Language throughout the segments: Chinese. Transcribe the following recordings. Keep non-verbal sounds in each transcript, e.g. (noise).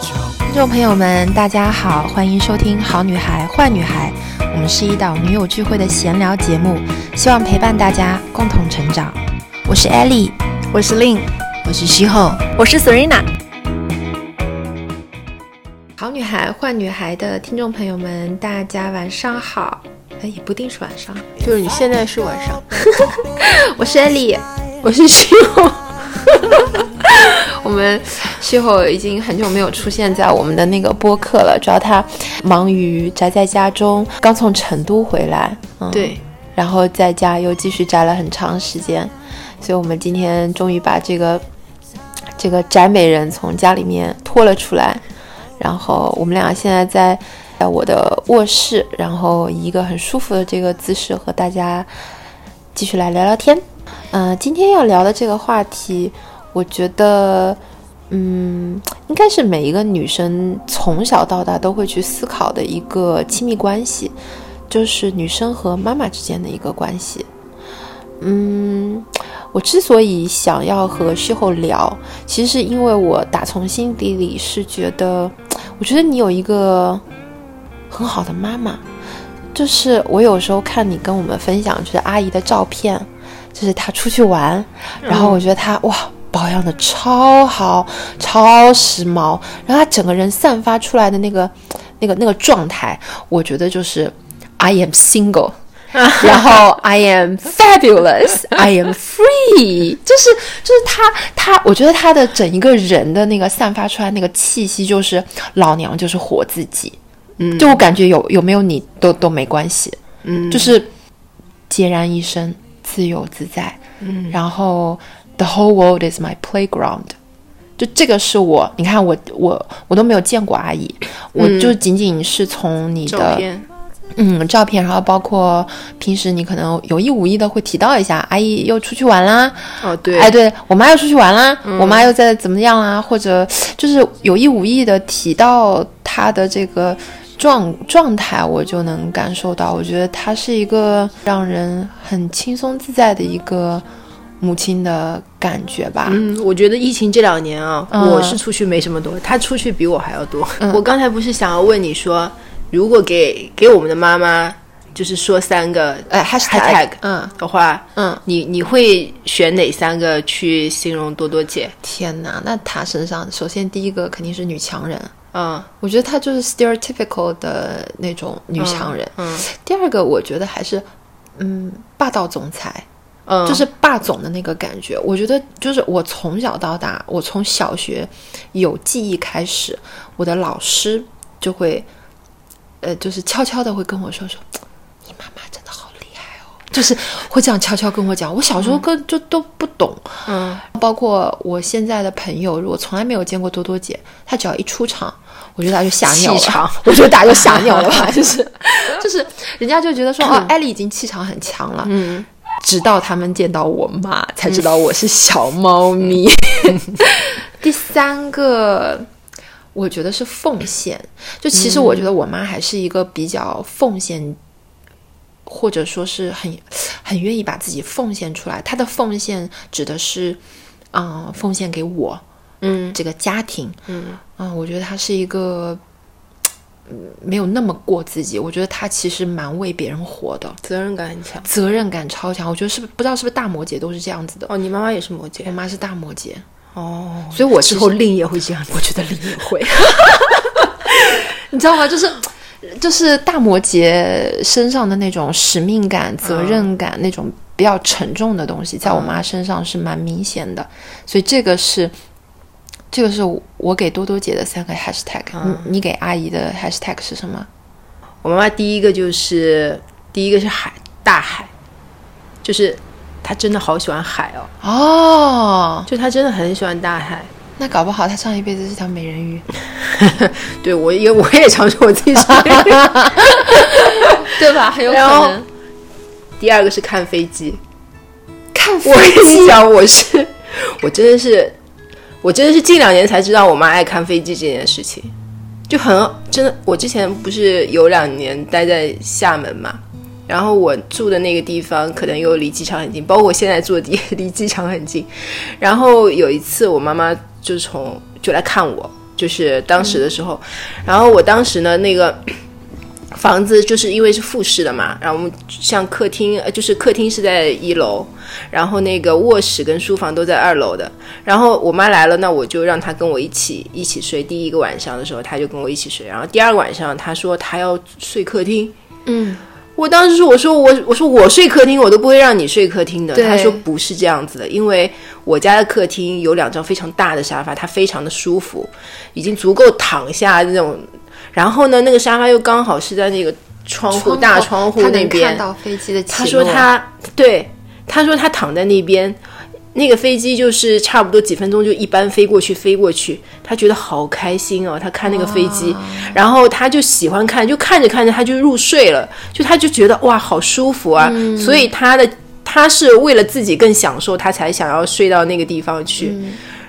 听众朋友们，大家好，欢迎收听《好女孩坏女孩》，我们是一档女友聚会的闲聊节目，希望陪伴大家共同成长。我是 Ellie，我是 Lin，我是西后，我是 Serena。好女孩坏女孩的听众朋友们，大家晚上好。哎，也不定是晚上，就是你现在是晚上。(laughs) 我是 Ellie，我是西后。我们西后已经很久没有出现在我们的那个播客了，主要他忙于宅在家中，刚从成都回来，嗯、对，然后在家又继续宅了很长时间，所以我们今天终于把这个这个宅美人从家里面拖了出来，然后我们俩现在在在我的卧室，然后以一个很舒服的这个姿势和大家继续来聊聊天。嗯，今天要聊的这个话题。我觉得，嗯，应该是每一个女生从小到大都会去思考的一个亲密关系，就是女生和妈妈之间的一个关系。嗯，我之所以想要和事后聊，其实是因为我打从心底里是觉得，我觉得你有一个很好的妈妈，就是我有时候看你跟我们分享，就是阿姨的照片，就是她出去玩，然后我觉得她哇。保养的超好，超时髦，然后他整个人散发出来的那个、那个、那个状态，我觉得就是 I am single，(laughs) 然后 I am fabulous，I am free，(laughs) 就是就是他他，我觉得他的整一个人的那个散发出来那个气息，就是老娘就是活自己，嗯，就我感觉有有没有你都都没关系，嗯，就是孑然一身，自由自在，嗯，然后。The whole world is my playground，就这个是我，你看我我我都没有见过阿姨，我就仅仅是从你的嗯照片，然后包括平时你可能有意无意的会提到一下，阿姨又出去玩啦，哦对，哎对我妈又出去玩啦，我妈又在怎么样啦，或者就是有意无意的提到她的这个状状态，我就能感受到，我觉得她是一个让人很轻松自在的一个。母亲的感觉吧，嗯，我觉得疫情这两年啊，我是出去没什么多，他出去比我还要多。(laughs) 我刚才不是想要问你说，如果给给我们的妈妈，就是说三个呃 hashtag，嗯的话，嗯，你你会选哪三个去形容多多姐？天哪，那她身上首先第一个肯定是女强人，嗯，我觉得她就是 stereotypical 的那种女强人。嗯，第二个我觉得还是，嗯，霸道总裁。嗯，就是霸总的那个感觉，我觉得就是我从小到大，我从小学有记忆开始，我的老师就会，呃，就是悄悄的会跟我说说，你妈妈真的好厉害哦，就是会这样悄悄跟我讲。我小时候跟就都不懂，嗯，包括我现在的朋友，如果从来没有见过多多姐，她只要一出场，我觉得她就吓尿了，我觉得大家就吓尿了吧，就是就是人家就觉得说，(laughs) 哦，艾丽已经气场很强了，嗯。直到他们见到我妈，才知道我是小猫咪。第三个，我觉得是奉献。就其实我觉得我妈还是一个比较奉献，或者说是很很愿意把自己奉献出来。她的奉献指的是，嗯，奉献给我，嗯，这个家庭，嗯，嗯，我觉得她是一个。没有那么过自己，我觉得他其实蛮为别人活的，责任感很强，责任感超强。我觉得是不不知道是不是大摩羯都是这样子的哦。你妈妈也是摩羯，我妈是大摩羯哦，所以我之后令也会这样，我觉得令也会，(laughs) 你知道吗？就是就是大摩羯身上的那种使命感、责任感，那种比较沉重的东西，在我妈身上是蛮明显的，所以这个是。这个是我给多多姐的三个 hashtag，你你给阿姨的 hashtag 是什么？我妈妈第一个就是第一个是海，大海，就是她真的好喜欢海哦。哦，就她真的很喜欢大海。那搞不好她上一辈子是条美人鱼。(laughs) 对，我也我也常说我自己是 (laughs) 对吧？很有可能。第二个是看飞机，看飞机。我跟你讲，我是我真的是。我真的是近两年才知道我妈爱看飞机这件事情，就很真的。我之前不是有两年待在厦门嘛，然后我住的那个地方可能又离机场很近，包括我现在住的地离机场很近。然后有一次我妈妈就从就来看我，就是当时的时候，然后我当时呢那个。房子就是因为是复式的嘛，然后我们像客厅，呃，就是客厅是在一楼，然后那个卧室跟书房都在二楼的。然后我妈来了，那我就让她跟我一起一起睡。第一个晚上的时候，她就跟我一起睡。然后第二个晚上，她说她要睡客厅。嗯，我当时说，我说我我说我睡客厅，我都不会让你睡客厅的。对她说不是这样子的，因为我家的客厅有两张非常大的沙发，它非常的舒服，已经足够躺下那种。然后呢，那个沙发又刚好是在那个窗户大窗户那边。看。到飞机的起他说他对，他说他躺在那边，那个飞机就是差不多几分钟就一班飞过去，飞过去，他觉得好开心哦，他看那个飞机，然后他就喜欢看，就看着看着他就入睡了，就他就觉得哇好舒服啊，所以他的他是为了自己更享受，他才想要睡到那个地方去，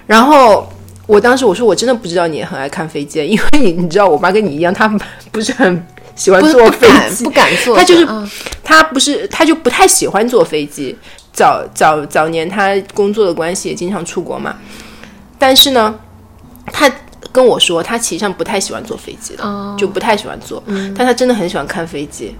然后。我当时我说我真的不知道你也很爱看飞机，因为你你知道我妈跟你一样，她不是很喜欢坐飞机，不敢坐她，就是嗯。他不是，她就不太喜欢坐飞机。早早早年她工作的关系也经常出国嘛，但是呢，她跟我说她其实上不太喜欢坐飞机的，哦。就不太喜欢坐，但她真的很喜欢看飞机。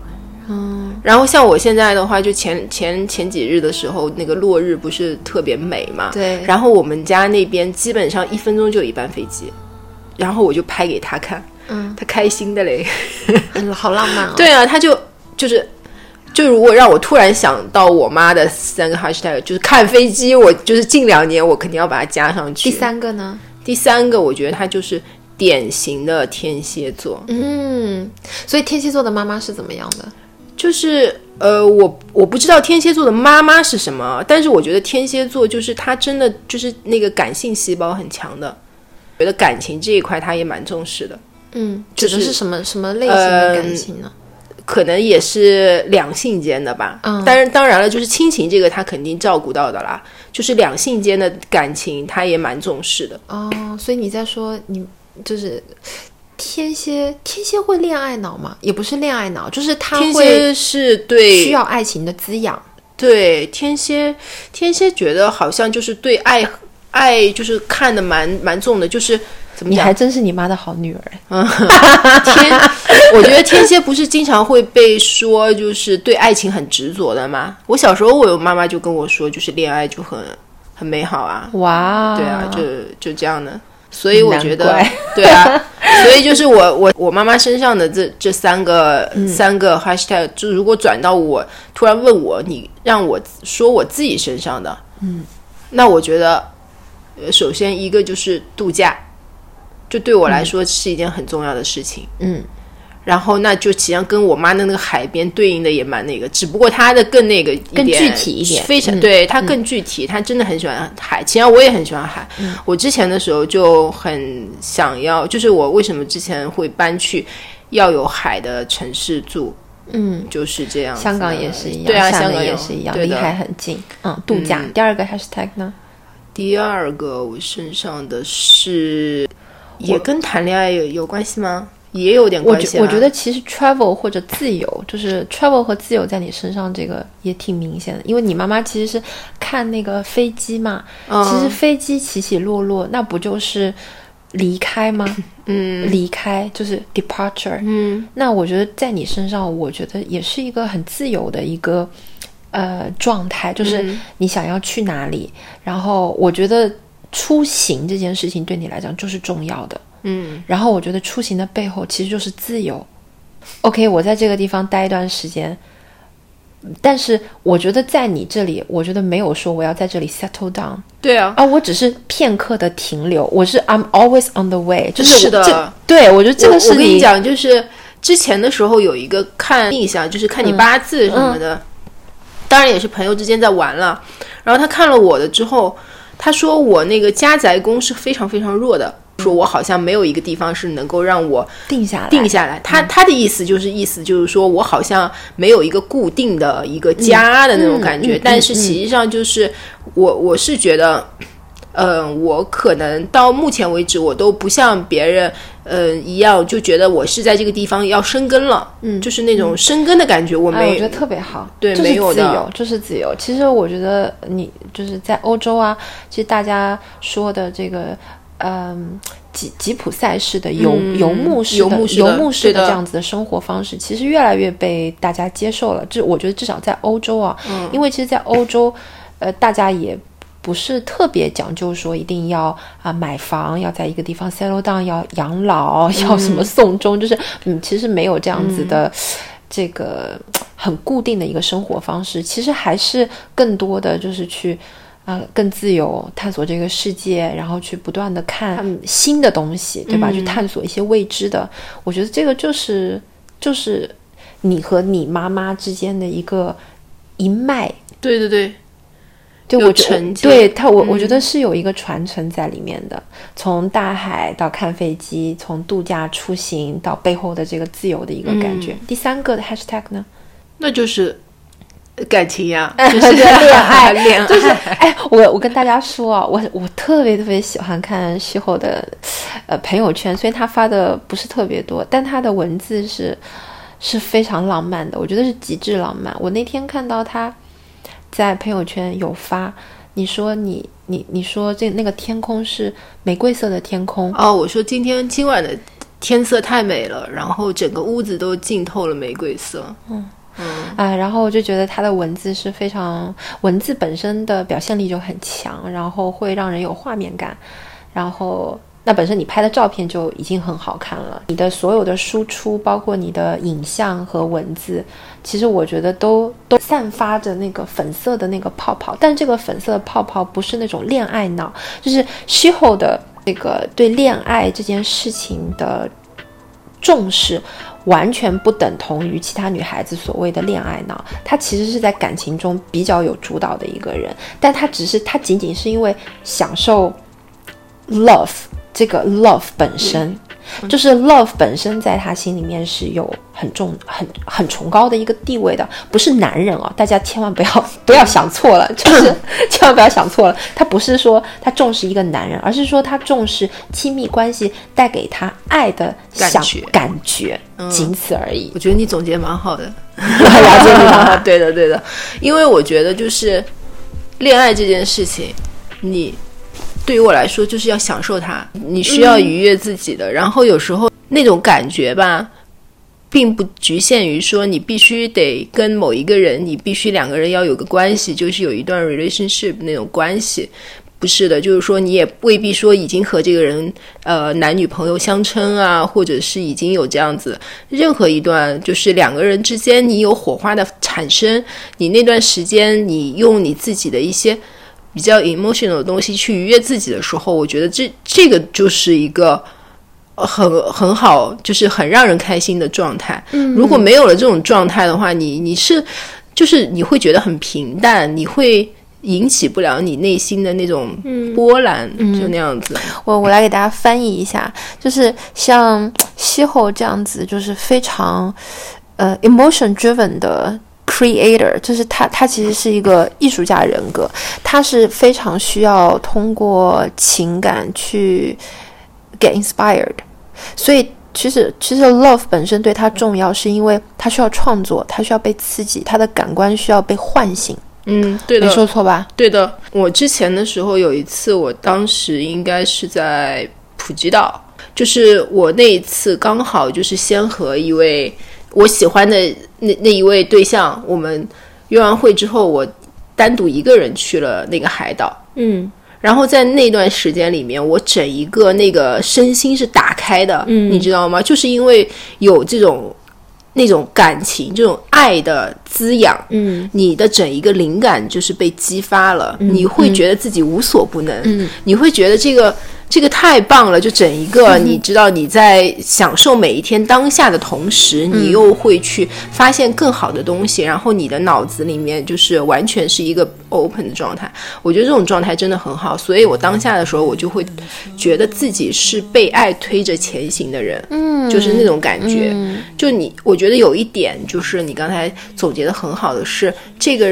嗯，然后像我现在的话，就前前前几日的时候，那个落日不是特别美嘛？对然后我们家那边基本上一分钟就有一班飞机，然后我就拍给他看，嗯，他开心的嘞。(laughs) 嗯，好浪漫哦。(laughs) 对啊，他就就是就如果让我突然想到我妈的三个 hashtag，就是看飞机，我就是近两年我肯定要把它加上去。第三个呢？第三个，我觉得他就是典型的天蝎座，嗯，所以天蝎座的妈妈是怎么样的？就是呃，我我不知道天蝎座的妈妈是什么，但是我觉得天蝎座就是他真的就是那个感性细胞很强的，觉得感情这一块他也蛮重视的。嗯，就是指的是什么什么类型的感情呢？可能也是两性间的吧，嗯但是当然了，就是亲情这个他肯定照顾到的啦，就是两性间的感情他也蛮重视的。哦，所以你在说你就是天蝎，天蝎会恋爱脑吗？也不是恋爱脑，就是他天会蝎是对需要爱情的滋养。对天蝎，天蝎觉得好像就是对爱爱就是看的蛮蛮重的，就是怎么你还？真是你妈的好女儿。(laughs) 天，我觉得天蝎不是经常会被说就是对爱情很执着的吗？我小时候我妈妈就跟我说，就是恋爱就很很美好啊，哇，对啊，就就这样的。所以我觉得，(laughs) 对啊，(laughs) 所以就是我我我妈妈身上的这这三个、三个 hashtag，就如果转到我突然问我，你让我说我自己身上的，嗯，那我觉得，呃，首先一个就是度假，就对我来说是一件很重要的事情，嗯。然后，那就实际上跟我妈的那个海边对应的也蛮那个，只不过她的更那个一更具体一点非常、嗯对她更具体，她真的很喜欢海。其实我也很喜欢海，嗯我之前的时候就很想要，就是我为什么之前会搬去要有海的城市住，嗯，就是这样。香港也是一样，对啊，香港也是一样，离海很近。嗯，度假。第二个 hashtag 呢？第二个我身上的是，也跟谈恋爱有有关系吗？也有点我关系、啊。觉我觉得其实 travel 或者自由，就是 travel 和自由在你身上这个也挺明显的，因为你妈妈其实是看那个飞机嘛，嗯其实飞机起起落落，那不就是离开吗？(laughs) 嗯离开就是 departure。嗯那我觉得在你身上，我觉得也是一个很自由的一个呃状态，就是嗯你想要去哪里，然后我觉得出行这件事情对你来讲就是重要的。嗯。然后我觉得出行的背后其实就是自由。OK，我在这个地方待一段时间，但是我觉得在你这里，我觉得没有说我要在这里 settle down 对啊，啊，我只是片刻的停留，我是 I'm always on the way，就是我是的。这对我觉得这个是你我跟你讲，就是之前的时候有一个看印象，就是看你八字什么的，当然也是朋友之间在玩了。然后他看了我的之后，他说我那个家宅宫是非常非常弱的，说我好像没有一个地方是能够让我定下来，定下来。他他的意思就是意思就是说我好像没有一个固定的一个家的那种感觉，嗯嗯嗯但是实际上就是我我是觉得。嗯，我可能到目前为止，我都不像别人，嗯一样，就觉得我是在这个地方要生根了，嗯，就是那种生根的感觉，我哎，没我觉得特别好，对没有的自由，就是自由。其实我觉得你就是在欧洲啊，其实大家说的这个嗯吉吉普赛式的游、嗯游牧式的游牧式的游牧式的的这样子的生活方式，其实越来越被大家接受了。这我觉得至少在欧洲啊，嗯因为其实，在欧洲，呃，大家也不是特别讲究说一定要啊、买房，要在一个地方 settle down，要养老，要什么送终，就是嗯，其实没有这样子的、这个很固定的一个生活方式，其实还是更多的就是去。啊，更自由探索这个世界，然后去不断的看新的东西，对吧？去探索一些未知的。我觉得这个就是就是你和你妈妈之间的一个一脉，对对对，有对我觉承接对他，我我觉得是有一个传承在里面的。从大海到看飞机，从度假出行到背后的这个自由的一个感觉。第三个的 hashtag 呢？那就是感情呀，(laughs) 就是恋爱恋爱，就是 (laughs) 哎，我我跟大家说啊，我我特别特别喜欢看西后的呃朋友圈，虽然他发的不是特别多，但他的文字是是非常浪漫的，我觉得是极致浪漫。我那天看到他在朋友圈有发，你说你你你说这那个天空是玫瑰色的天空，哦，我说今天今晚的天色太美了，然后整个屋子都浸透了玫瑰色。啊，然后我就觉得他的文字是非常，文字本身的表现力就很强，然后会让人有画面感，然后那本身你拍的照片就已经很好看了，你的所有的输出，包括你的影像和文字，其实我觉得都都散发着那个粉色的那个泡泡，但这个粉色的泡泡不是那种恋爱脑，就是西后的那个对恋爱这件事情的重视。完全不等同于其他女孩子所谓的恋爱脑，她其实是在感情中比较有主导的一个人，但她只是她仅仅是因为享受 love 这个 love 本身，就是 love 本身在他心里面是有很重、很很崇高的一个地位的，不是男人哦，大家千万不要不要想错了，就是 (coughs) 千万不要想错了，他不是说他重视一个男人，而是说他重视亲密关系带给他爱的感觉感觉，仅此而已。我觉得你总结蛮好的，(laughs) 了解你了 (laughs) 对的对的，因为我觉得就是恋爱这件事情，你对于我来说就是要享受它，你需要愉悦自己的，然后有时候那种感觉吧。并不局限于说你必须得跟某一个人，你必须两个人要有个关系，就是有一段 relationship 那种关系，不是的，就是说你也未必说已经和这个人呃男女朋友相称啊，或者是已经有这样子。任何一段就是两个人之间你有火花的产生，你那段时间你用你自己的一些比较 emotional 的东西去愉悦自己的时候，我觉得这这个就是一个。很很好，就是很让人开心的状态。嗯，如果没有了这种状态的话，你你是就是你会觉得很平淡，你会引起不了你内心的那种波澜，就那样子。我我来给大家翻译一下，就是像西后这样子，就是非常呃 emotion driven 的 creator，就是他他其实是一个艺术家人格，他是非常需要通过情感去 get inspired，所以。其实，其实 love 本身对他重要，是因为他需要创作，他需要被刺激，他的感官需要被唤醒。嗯，对的，没说错吧？对的。我之前的时候有一次，我当时应该是在普吉岛，就是我那一次刚好就是先和一位我喜欢的那那一位对象，我们约完会之后，我单独一个人去了那个海岛。嗯，然后在那段时间里面，我整一个那个身心是打开的，嗯。你知道吗？就是因为有这种那种感情、这种爱的滋养，嗯，你的整一个灵感就是被激发了，你会觉得自己无所不能，嗯。你会觉得这个这个太棒了，就整一个，你知道你在享受每一天当下的同时，你又会去发现更好的东西，然后你的脑子里面就是完全是一个 open 的状态。我觉得这种状态真的很好，所以我当下的时候，我就会觉得自己是被爱推着前行的人，嗯，就是那种感觉。就你，我觉得有一点就是你刚才总结的很好的是这个。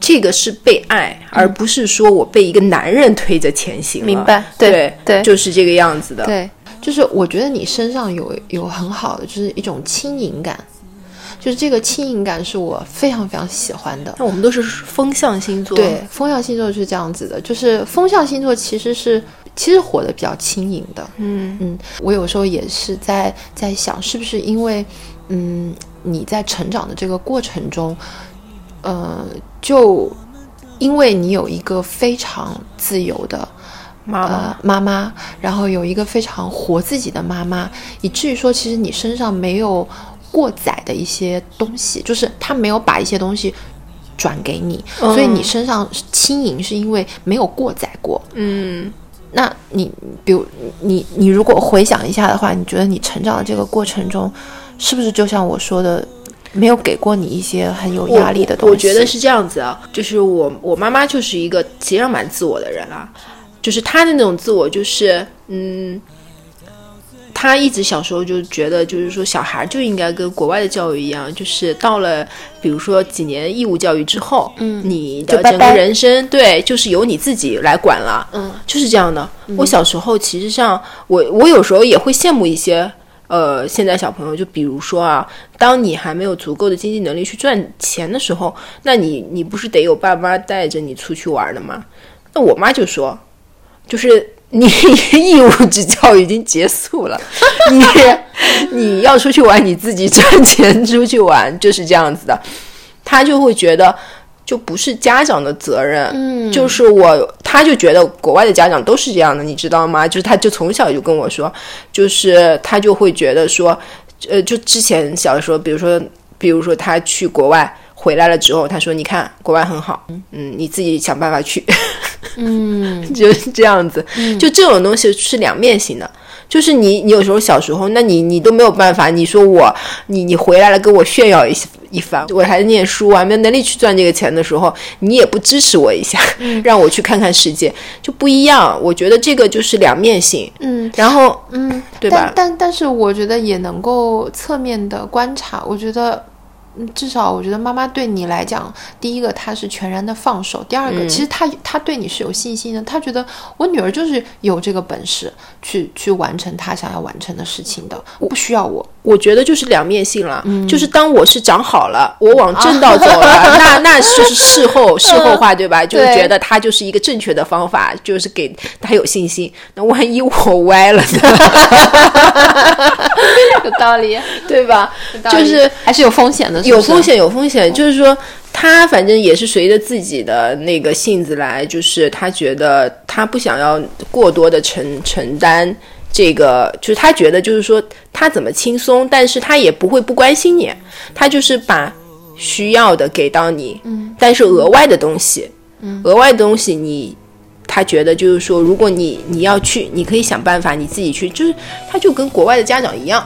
这个是被爱，而不是说我被一个男人推着前行。明白对对对就是这个样子的。对，就是我觉得你身上有有很好的，就是一种轻盈感，就是这个轻盈感是我非常非常喜欢的。那我们都是风象星座，对，风象星座是这样子的，就是风象星座其实是其实活得比较轻盈的。嗯嗯，我有时候也是在在想，是不是因为嗯你在成长的这个过程中，呃，就因为你有一个非常自由的。妈妈呃，妈妈，然后有一个非常活自己的妈妈，以至于说，其实你身上没有过载的一些东西，就是他没有把一些东西转给你，嗯所以你身上轻盈是因为没有过载过。嗯那你，比如你，你如果回想一下的话，你觉得你成长的这个过程中，是不是就像我说的，没有给过你一些很有压力的东西？我我觉得是这样子啊，就是我我妈妈就是一个其实上蛮自我的人啊，就是她的那种自我就是嗯。她一直小时候就觉得，就是说小孩就应该跟国外的教育一样，就是到了比如说几年义务教育之后，嗯，你的整个人生对，就是由你自己来管了，嗯，就是这样的。我小时候其实上，我我有时候也会羡慕一些呃现在小朋友，就比如说啊，当你还没有足够的经济能力去赚钱的时候，那你你不是得有爸妈带着你出去玩的吗？那我妈就说，就是你义务之教已经结束了，(laughs) 你你要出去玩，你自己赚钱出去玩，就是这样子的。她就会觉得。就不是家长的责任，嗯就是我，他就觉得国外的家长都是这样的，你知道吗？就是他就从小就跟我说，就是他就会觉得说，呃，就之前小的时候，比如说，比如说他去国外回来了之后，他说，你看国外很好，嗯，你自己想办法去，嗯，(laughs) 就是这样子，就这种东西是两面性的。就是你，你有时候小时候，那你你都没有办法。你说我，你你回来了跟我炫耀一一番，我还在念书，我还没有能力去赚这个钱的时候，你也不支持我一下，(laughs) 让我去看看世界，就不一样。我觉得这个就是两面性，嗯，然后嗯，对吧但但但是我觉得也能够侧面的观察，我觉得。嗯，至少我觉得妈妈对你来讲，第一个她是全然的放手，第二个、嗯其实她她对你是有信心的，她觉得我女儿就是有这个本事去去完成她想要完成的事情的，我不需要我。我觉得就是两面性了，嗯就是当我是长好了，我往正道走了，(laughs) 那那就是事后事后话，对吧？就是觉得他就是一个正确的方法，就是给他有信心。那万一我歪了呢？(laughs) 有道理，对吧？就是还是有风险的，是是有风。险，有风险。就是说，他反正也是随着自己的那个性子来，就是他觉得他不想要过多的承承担这个，就是他觉得就是说他怎么轻松，但是他也不会不关心你，他就是把需要的给到你，嗯，但是额外的东西，嗯，额外的东西你。他觉得就是说，如果你你要去，你可以想办法你自己去，就是他就跟国外的家长一样，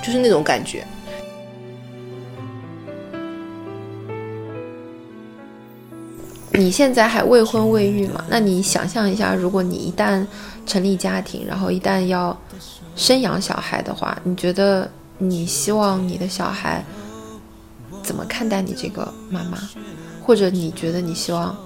就是那种感觉。你现在还未婚未育嘛？那你想象一下，如果你一旦成立家庭，然后一旦要生养小孩的话，你觉得你希望你的小孩怎么看待你这个妈妈？或者你觉得你希望？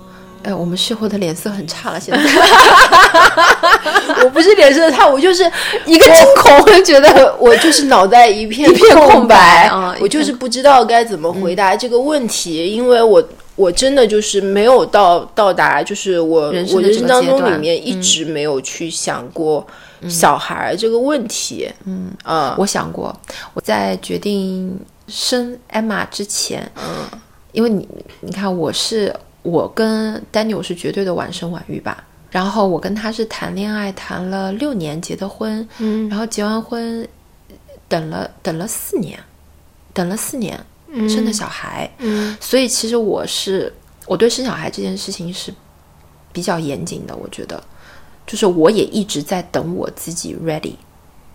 哎，我们事后的脸色很差了，现在 (laughs) 我不是脸色差，我就是一个惊恐，我觉得我就是脑袋一片一片空空白啊我就是不知道该怎么回答这个问题，因为我我真的就是没有到到达，就是我我人生当中里面一直没有去想过小孩这个问题，嗯。啊，我想过，我在决定生 Emma 之前，嗯，因为你你看，我是我跟 Daniel 是绝对的晚生晚育吧，然后我跟他是谈恋爱谈了六年，结的婚，嗯。然后结完婚等了等了四年，等了四年生的小孩，嗯。所以其实我是我对生小孩这件事情是比较严谨的，我觉得，就是我也一直在等我自己 ready，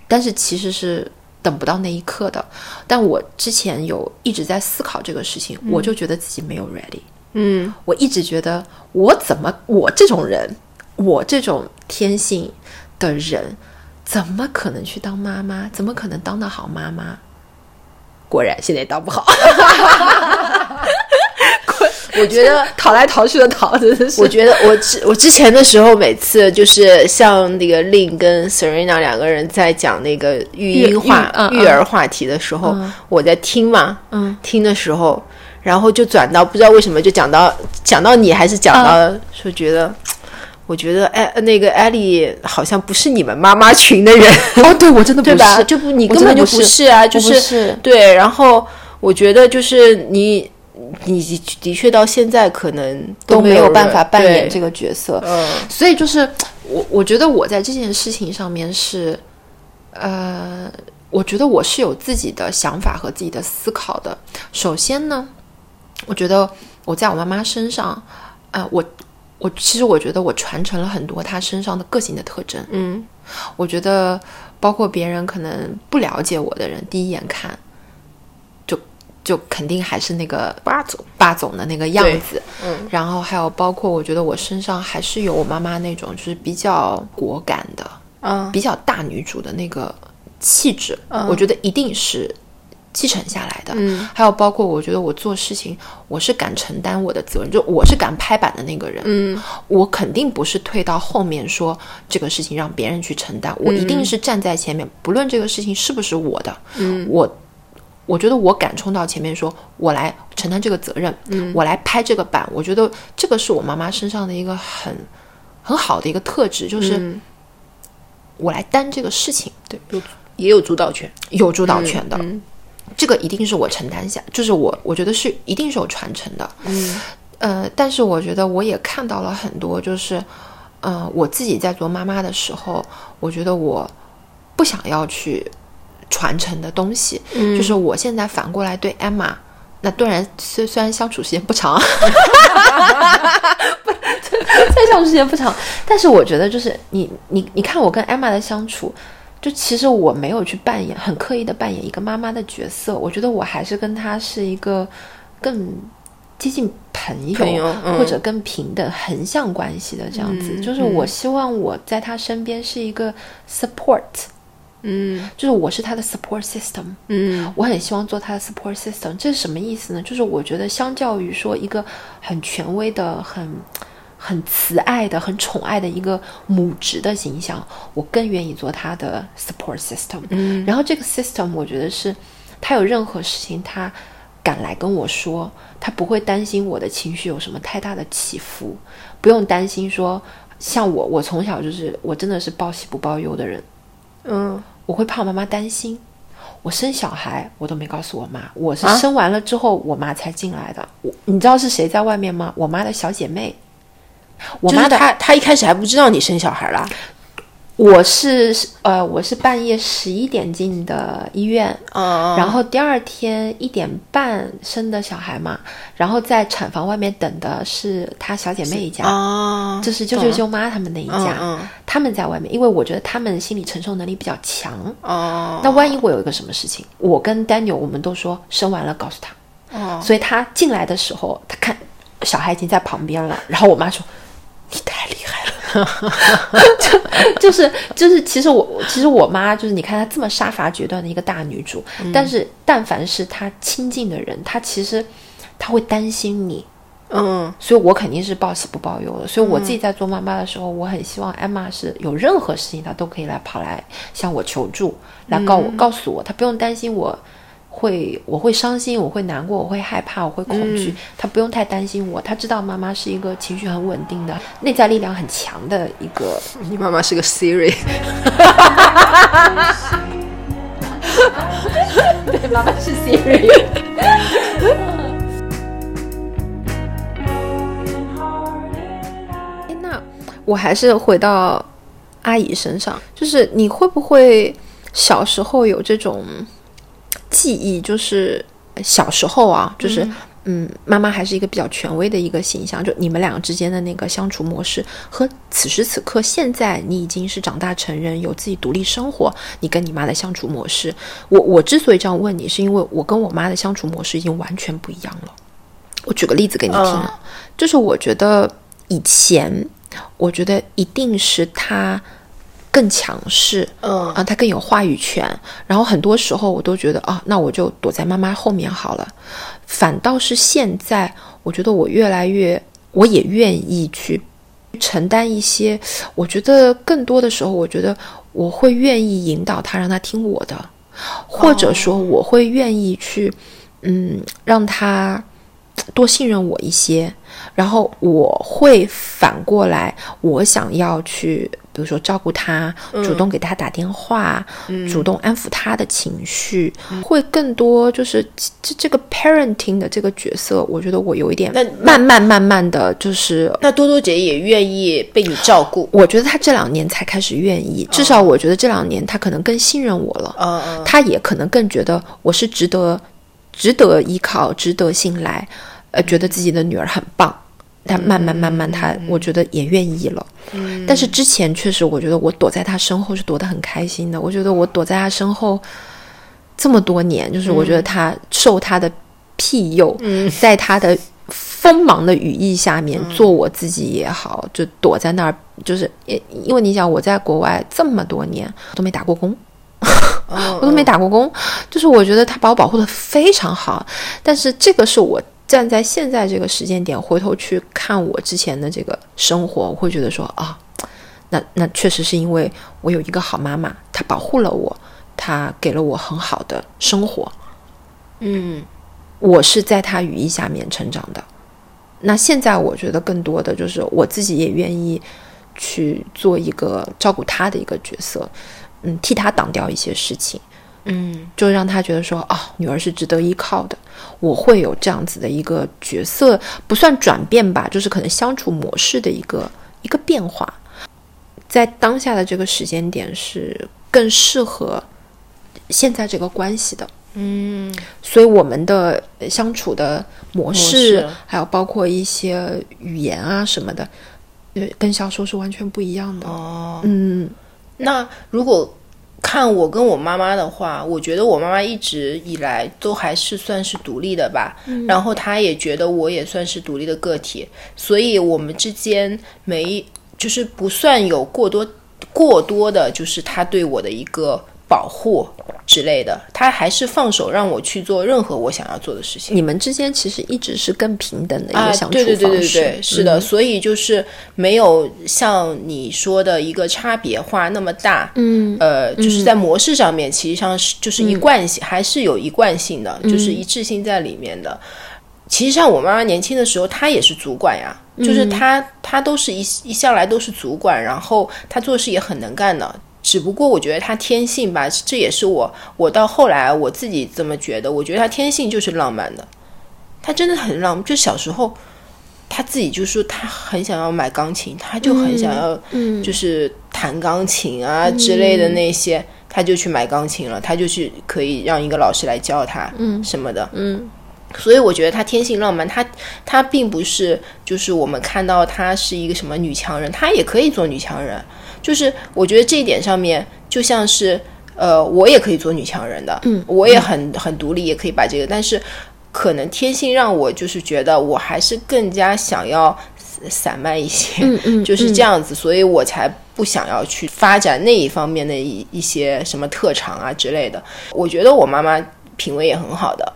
但是其实是等不到那一刻的。但我之前有一直在思考这个事情，我就觉得自己没有 ready，嗯。我一直觉得我怎么我这种人，我这种天性的人，怎么可能去当妈妈？怎么可能当得好妈妈？果然现在当不好。(laughs) 我觉得逃来逃去的逃，真的是。我觉得我之我之前的时候，每次就是像那个 Lin 跟 Serena 两个人在讲那个育婴话育儿话题的时候，我在听嘛，嗯，听的时候，然后就转到不知道为什么就讲到讲到你，还是讲到说觉得我觉得艾那个艾丽好像不是你们妈妈群的人，(laughs) 哦，对我真的不对吧？是，就不你根本就不是是啊，就是对。然后我觉得就是你你的的确到现在可能没都没有办法扮演这个角色。嗯所以就是我，我觉得我在这件事情上面是，呃，我觉得我是有自己的想法和自己的思考的。首先呢，我觉得我在我妈妈身上，啊、我我其实我觉得我传承了很多她身上的个性的特征。嗯我觉得包括别人可能不了解我的人，第一眼看就就肯定还是那个霸总霸总的那个样子。嗯然后还有包括我觉得我身上还是有我妈妈那种就是比较果敢的、啊比较大女主的那个气质，我觉得一定是继承下来的。嗯。还有包括我觉得我做事情，我是敢承担我的责任，就我是敢拍板的那个人。嗯。我肯定不是退到后面说这个事情让别人去承担，我一定是站在前面，不论这个事情是不是我的，嗯。我我觉得我敢冲到前面说，我来承担这个责任，嗯。我来拍这个板，我觉得这个是我妈妈身上的一个很很好的一个特质，就是嗯。我来担这个事情，对，有也有主导权。有主导权的，嗯这个一定是我承担下，就是我我觉得是一定是有传承的，嗯。呃，但是我觉得我也看到了很多，就是，呃，我自己在做妈妈的时候，我觉得我不想要去传承的东西，嗯。就是我现在反过来对 Emma，那当然虽虽然相处时间不长，(laughs) 不 (laughs) 虽然相处时间不长，但是我觉得就是你你你看我跟 Emma 的相处。就其实我没有去扮演很刻意的扮演一个妈妈的角色，我觉得我还是跟她是一个更接近朋友，或者更平等横向关系的这样子。嗯就是我希望我在她身边是一个 support，嗯就是我是她的 support system。嗯我很希望做他的 support system，这是什么意思呢？就是我觉得相较于说一个很权威的、很很慈爱的、很宠爱的一个母职的形象，我更愿意做他的 support system。嗯然后这个 system 我觉得是他有任何事情他敢来跟我说，他不会担心我的情绪有什么太大的起伏，不用担心说像我，我从小就是我真的是报喜不报忧的人，嗯我会怕我妈妈担心。我生小孩，我都没告诉我妈，我是啊生完了之后，我妈才进来的。我你知道是谁在外面吗？我妈的小姐妹。我妈的，就是他他一开始还不知道你生小孩啦，我是呃，我是半夜十一点进的医院，嗯然后第二天一点半生的小孩嘛，然后在产房外面等的是她小姐妹一家，啊，就是舅舅舅妈他们那一家，嗯嗯他们在外面，因为我觉得他们心理承受能力比较强。哦那万一我有一个什么事情，我跟 Daniel 我们都说生完了告诉他，哦所以他进来的时候，他看小孩已经在旁边了，然后我妈说：“你太厉害了。(laughs) (laughs) 就”就是就是，其实我其实我妈就是你看她这么杀伐决断的一个大女主，但是但凡是她亲近的人，她其实她会担心你，嗯所以我肯定是报喜不报忧的。所以我自己在做妈妈的时候，我很希望 Emma 是有任何事情，她都可以来跑来向我求助，来告我、告诉我，她不用担心我会我会伤心，我会难过，我会害怕，我会恐惧，他不用太担心我。他知道妈妈是一个情绪很稳定的、内在力量很强的一个。(laughs) 你妈妈是个 Siri，(laughs) 对，妈妈是 Siri。哎，(laughs) 那我还是回到阿姨身上，就是你会不会小时候有这种记忆？就是小时候啊，就是嗯妈妈还是一个比较权威的一个形象，就你们两个之间的那个相处模式，和此时此刻现在你已经是长大成人，有自己独立生活，你跟你妈的相处模式，我我之所以这样问你，是因为我跟我妈的相处模式已经完全不一样了。我举个例子给你听啊，就是我觉得以前，我觉得一定是她更强势，嗯啊，他更有话语权。然后很多时候我都觉得啊，那我就躲在妈妈后面好了。反倒是现在，我觉得我越来越，我也愿意去承担一些。我觉得更多的时候，我觉得我会愿意引导他，让他听我的，或者说我会愿意去，嗯，让他多信任我一些，然后我会反过来，我想要去，比如说照顾他，主动给他打电话，主动安抚他的情绪，会更多就是这这个 parenting 的这个角色，我觉得我有一点那慢慢慢慢的就是。那多多姐也愿意被你照顾，我觉得她这两年才开始愿意，至少我觉得这两年她可能更信任我了。嗯嗯，他也可能更觉得我是值得、值得依靠、值得信赖，呃，觉得自己的女儿很棒。他慢慢慢慢他，我觉得也愿意了。嗯，但是之前确实，我觉得我躲在他身后是躲得很开心的。我觉得我躲在他身后这么多年，就是我觉得他受他的庇佑，在他的锋芒的羽翼下面做我自己也好，就躲在那儿，就是因因为你想我在国外这么多年都没打过工。(laughs) 我都没打过工，就是我觉得他把我保护的非常好，但是这个是我站在现在这个时间点回头去看我之前的这个生活，我会觉得说啊，那那确实是因为我有一个好妈妈，她保护了我，她给了我很好的生活，嗯我是在她羽翼下面成长的。那现在我觉得更多的就是我自己也愿意去做一个照顾她的一个角色，嗯，替她挡掉一些事情。嗯就让他觉得说，哦，女儿是值得依靠的。我会有这样子的一个角色，不算转变吧，就是可能相处模式的一个一个变化，在当下的这个时间点是更适合现在这个关系的。嗯所以我们的相处的模式，还有包括一些语言啊什么的，呃，跟小时候是完全不一样的。哦，嗯那如果看我跟我妈妈的话，我觉得我妈妈一直以来都还是算是独立的吧，然后她也觉得我也算是独立的个体，所以我们之间没就是不算有过多过多的，就是她对我的一个保护之类的，他还是放手让我去做任何我想要做的事情。你们之间其实一直是更平等的一啊个，相处方式。对对对对对，是的，嗯所以就是没有像你说的一个差别化那么大，嗯呃，就是在模式上面，其实上是就是一贯性，还是有一贯性的，嗯就是一致性在里面的。其实像我妈妈年轻的时候，她也是主管呀，就是嗯她她都是一一向来都是主管，然后她做事也很能干的。只不过我觉得他天性吧，这也是我我到后来我自己这么觉得，我觉得他天性就是浪漫的，他真的很浪漫。就小时候，他自己就说他很想要买钢琴，他就很想要嗯就是弹钢琴啊之类的那些，他就去买钢琴了，他就去可以让一个老师来教他，嗯，什么的，嗯。所以我觉得他天性浪漫，他他并不是就是我们看到他是一个什么女强人，他也可以做女强人，就是我觉得这一点上面就像是呃，我也可以做女强人的，嗯，我也很很独立，也可以把这个，但是可能天性让我就是觉得我还是更加想要散漫一些，嗯嗯，就是这样子，所以我才不想要去发展那一方面的一一些什么特长啊之类的。我觉得我妈妈品味也很好的，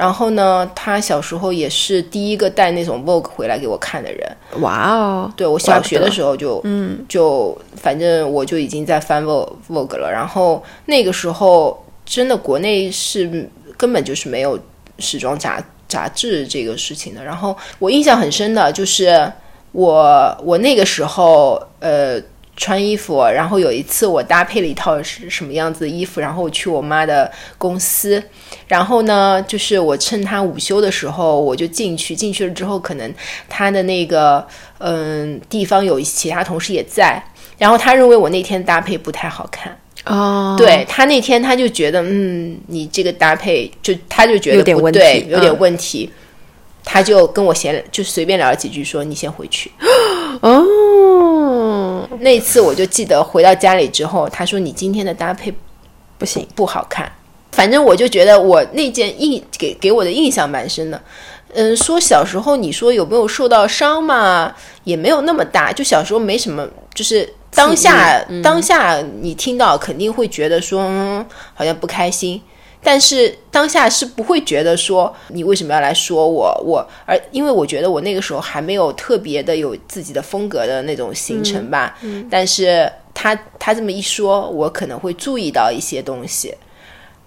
然后呢，他小时候也是第一个带那种 Vogue 回来给我看的人。哇哦，对我小学的时候，候就，嗯，就反正我就已经在翻 Vogue Vogue 了。然后那个时候真的国内是根本就是没有时装杂杂志这个事情的。然后我印象很深的就是我我那个时候呃穿衣服，然后有一次我搭配了一套是什么样子的衣服，然后我去我妈的公司，然后呢，就是我趁她午休的时候我就进去，进去了之后可能她的那个嗯地方有其他同事也在。然后她认为我那天搭配不太好看，哦，对他那天他就觉得，嗯，你这个搭配就他就觉得有点问不对，题有点嗯问题，他就跟我闲就随便聊了几句，说你先回去。哦，那次我就记得回到家里之后，他说你今天的搭配不行，不好看。反正我就觉得我那件印给给我的印象蛮深的。嗯，说小时候你说有没有受到伤嘛，也没有那么大，就小时候没什么，就是当下、当下你听到肯定会觉得说、嗯、好像不开心，但是当下是不会觉得说你为什么要来说我我，而因为我觉得我那个时候还没有特别的有自己的风格的那种形成吧，但是他他这么一说，我可能会注意到一些东西。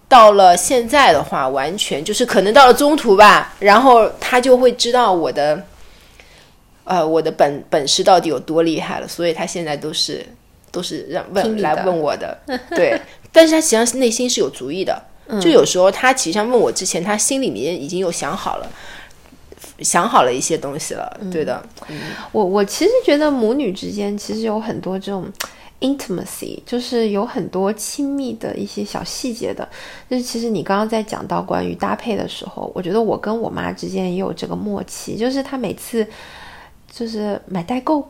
到了现在的话，完全就是可能到了中途吧，然后他就会知道我的，呃，我的本本事到底有多厉害了，所以他现在都是都是让问来问我的，对，但是他实际上内心是有主意的，就有时候他其实上问我之前，他心里面已经有想好了。想好了一些东西了，对的。我我其实觉得母女之间其实有很多这种 intimacy，就是有很多亲密的一些小细节的。就是其实你刚刚在讲到关于搭配的时候，我觉得我跟我妈之间也有这个默契，就是她每次就是买代购，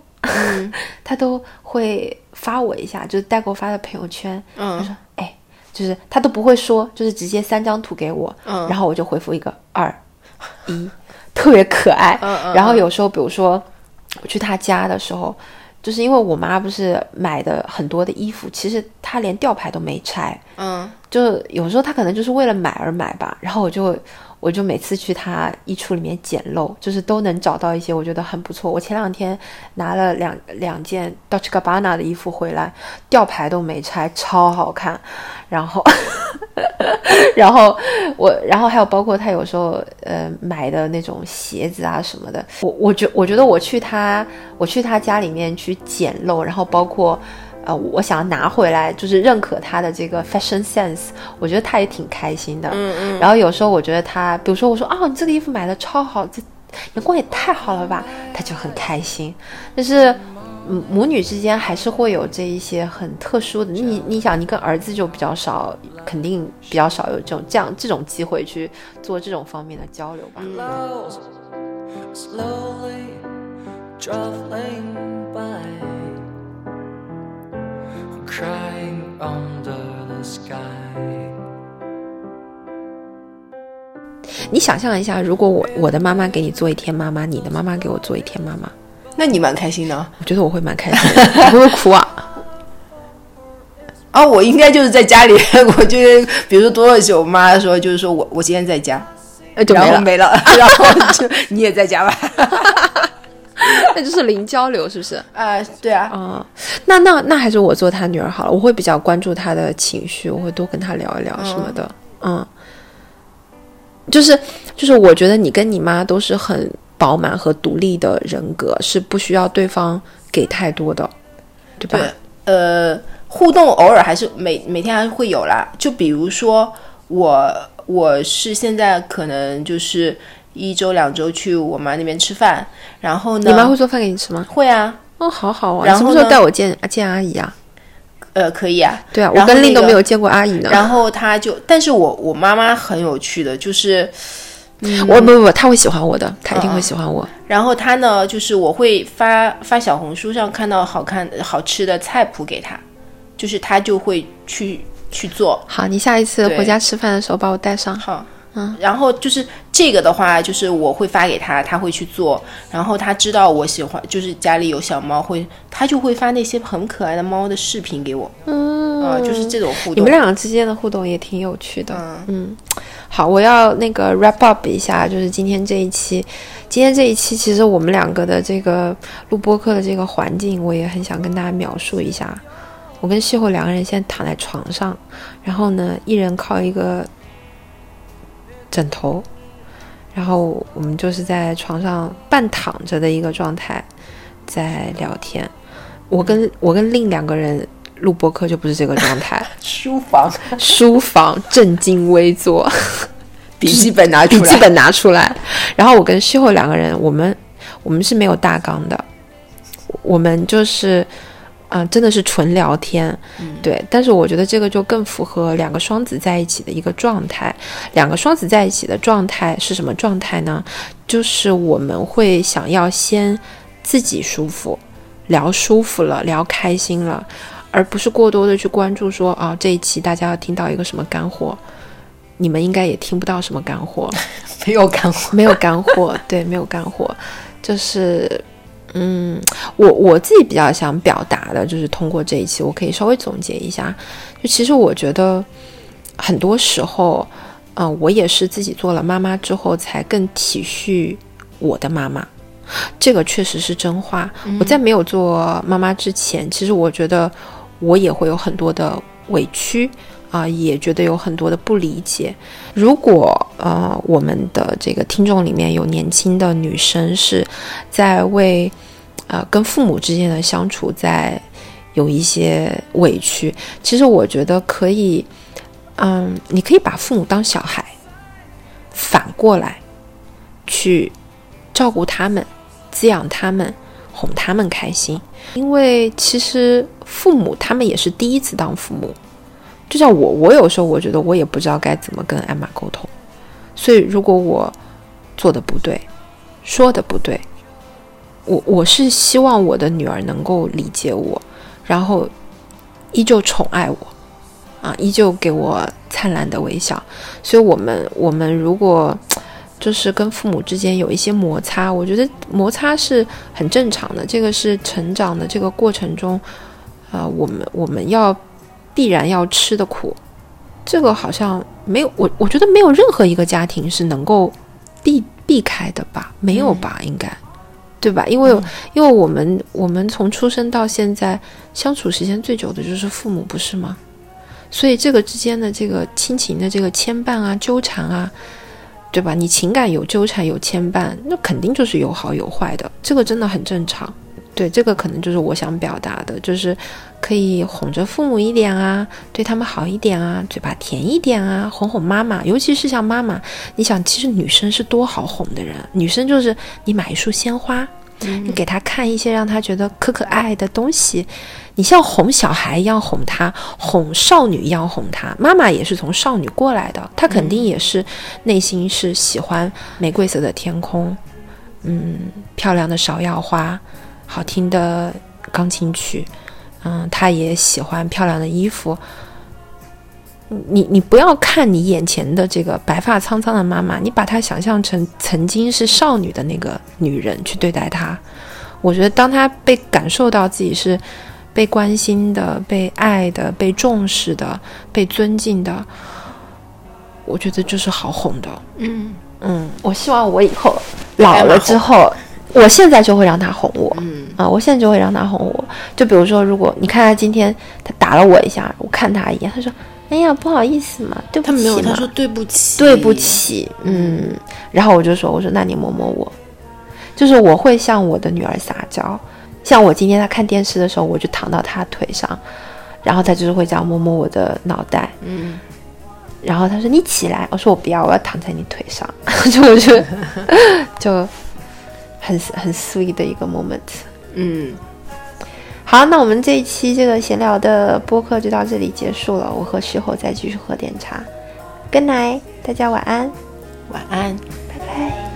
(laughs) 她都会发我一下，就是代购发的朋友圈，她说哎，就是他都不会说，就是直接三张图给我，然后我就回复一个二一。特别可爱，然后有时候，比如说我去他家的时候，就是因为我妈不是买的很多的衣服，其实她连吊牌都没拆，嗯，就有时候她可能就是为了买而买吧，然后我就。我就每次去他衣橱里面捡漏，就是都能找到一些我觉得很不错。我前两天拿了两两件 Dolce Gabbana 的衣服回来，吊牌都没拆，超好看。然后，(laughs) 然后我，然后还有包括他有时候呃买的那种鞋子啊什么的，我我觉我觉得我去他我去他家里面去捡漏，然后包括。呃，我想拿回来，就是认可他的这个 fashion sense，我觉得他也挺开心的。嗯嗯。然后有时候我觉得他，比如说我说啊，你这个衣服买的超好，这眼光也太好了吧，他就很开心。但是，母女之间还是会有这一些很特殊的。你你想，你跟儿子就比较少，肯定比较少有这种这样这种机会去做这种方面的交流吧。你想象一下，如果我我的妈妈给你做一天妈妈，你的妈妈给我做一天妈妈，那你蛮开心的。我觉得我会蛮开心，的，(laughs) 不会哭啊。啊，我应该就是在家里，(laughs) 我就比如说多少久，我妈说就是说我我今天在家，然后没了，(laughs) 然后就你也在家吧。那就是零交流，是不是？啊，(laughs) 对啊。啊，那那那还是我做他女儿好了。我会比较关注他的情绪，我会多跟他聊一聊什么的。嗯，就是就是，我觉得你跟你妈都是很饱满和独立的人格，是不需要对方给太多的，对吧？呃，互动偶尔还是每每天还是会有啦。就比如说我，我是现在可能就是。一周两周去我妈那边吃饭，然后呢？你妈会做饭给你吃吗？会啊。哦，好好啊。然后什么时候带我见见阿姨啊？呃，可以啊。对啊，我跟令都没有见过阿姨呢。然后她就，但是我我妈妈很有趣的，就是，我不不不，他会喜欢我的，她一定会喜欢我。然后她呢，就是我会发发小红书上看到好看好吃的菜谱给她，就是她就会去去做。好，你下一次回家吃饭的时候把我带上。好。嗯，然后就是这个的话，就是我会发给他，他会去做。然后他知道我喜欢，就是家里有小猫，会他就会发那些很可爱的猫的视频给我。嗯，啊，就是这种互动。你们两个之间的互动也挺有趣的。嗯，好，我要那个 wrap up 一下，就是今天这一期，今天这一期其实我们两个的这个录播课的这个环境，我也很想跟大家描述一下。我跟西后两个人现在躺在床上，然后呢，一人靠一个。枕头，然后我们就是在床上半躺着的一个状态，在聊天。我跟我跟另两个人录播课就不是这个状态。(laughs) 书房，书房正襟危坐，(laughs) 笔记本拿笔记本拿出来。然后我跟西后两个人，我们我们是没有大纲的，我们就是。嗯，真的是纯聊天，对。但是我觉得这个就更符合两个双子在一起的一个状态。两个双子在一起的状态是什么状态呢？就是我们会想要先自己舒服，聊舒服了，聊开心了，而不是过多的去关注说啊，这一期大家要听到一个什么干货，你们应该也听不到什么干货，(laughs) 没有干货，没有干货，对，没有干货，就是。嗯，我我自己比较想表达的就是通过这一期，我可以稍微总结一下。就其实我觉得很多时候，嗯，我也是自己做了妈妈之后，才更体恤我的妈妈。这个确实是真话。我在没有做妈妈之前，其实我觉得我也会有很多的委屈啊，也觉得有很多的不理解。如果呃，我们的这个听众里面有年轻的女生是在为呃跟父母之间的相处在有一些委屈，其实我觉得可以，嗯，你可以把父母当小孩，反过来去照顾他们，滋养他们，哄他们开心。因为其实父母他们也是第一次当父母。就像我，我有时候我觉得我也不知道该怎么跟艾玛沟通，所以如果我做的不对，说的不对，我我是希望我的女儿能够理解我，然后依旧宠爱我，啊，依旧给我灿烂的微笑。所以，我们我们如果就是跟父母之间有一些摩擦，我觉得摩擦是很正常的，这个是成长的这个过程中，啊，我们我们要。必然要吃的苦，这个好像没有我，我觉得没有任何一个家庭是能够避避开的吧？没有吧？应该对吧？因为因为我们我们从出生到现在相处时间最久的就是父母，不是吗？所以这个之间的这个亲情的这个牵绊啊、纠缠啊，对吧？你情感有纠缠有牵绊，那肯定就是有好有坏的，这个真的很正常。对，这个可能就是我想表达的，就是可以哄着父母一点啊，对他们好一点啊，嘴巴甜一点啊，哄哄妈妈，尤其是像妈妈，你想，其实女生是多好哄的人，女生就是你买一束鲜花，你给她看一些让她觉得可可爱的东西，你像哄小孩一样哄她，哄少女一样哄她。妈妈也是从少女过来的，她肯定也是内心是喜欢玫瑰色的天空，嗯，漂亮的芍药花。好听的钢琴曲，嗯，他也喜欢漂亮的衣服。你你不要看你眼前的这个白发苍苍的妈妈，你把她想象成曾经是少女的那个女人去对待她。我觉得，当她被感受到自己是被关心的、被爱的、被重视的、被尊敬的，我觉得就是好哄的。嗯嗯，我希望我以后老了之后。我现在就会让他哄我，嗯啊，我现在就会让他哄我。就比如说，如果你看他今天他打了我一下，我看他一眼，他说：“哎呀，不好意思嘛，对不起。”他没有，他说对不起，对不起，嗯。然后我就说：“我说那你摸摸我。”就是我会向我的女儿撒娇，像我今天他看电视的时候，我就躺到他腿上，然后他就是会这样摸摸我的脑袋，嗯。然后他说：“你起来。”我说：“我不要，我要躺在你腿上。” (laughs) 就我 (laughs) 就就。很很 sweet 的一个 moment，嗯，好，那我们这一期这个闲聊的播客就到这里结束了。我和石猴再继续喝点茶，Good night，大家晚安，晚安。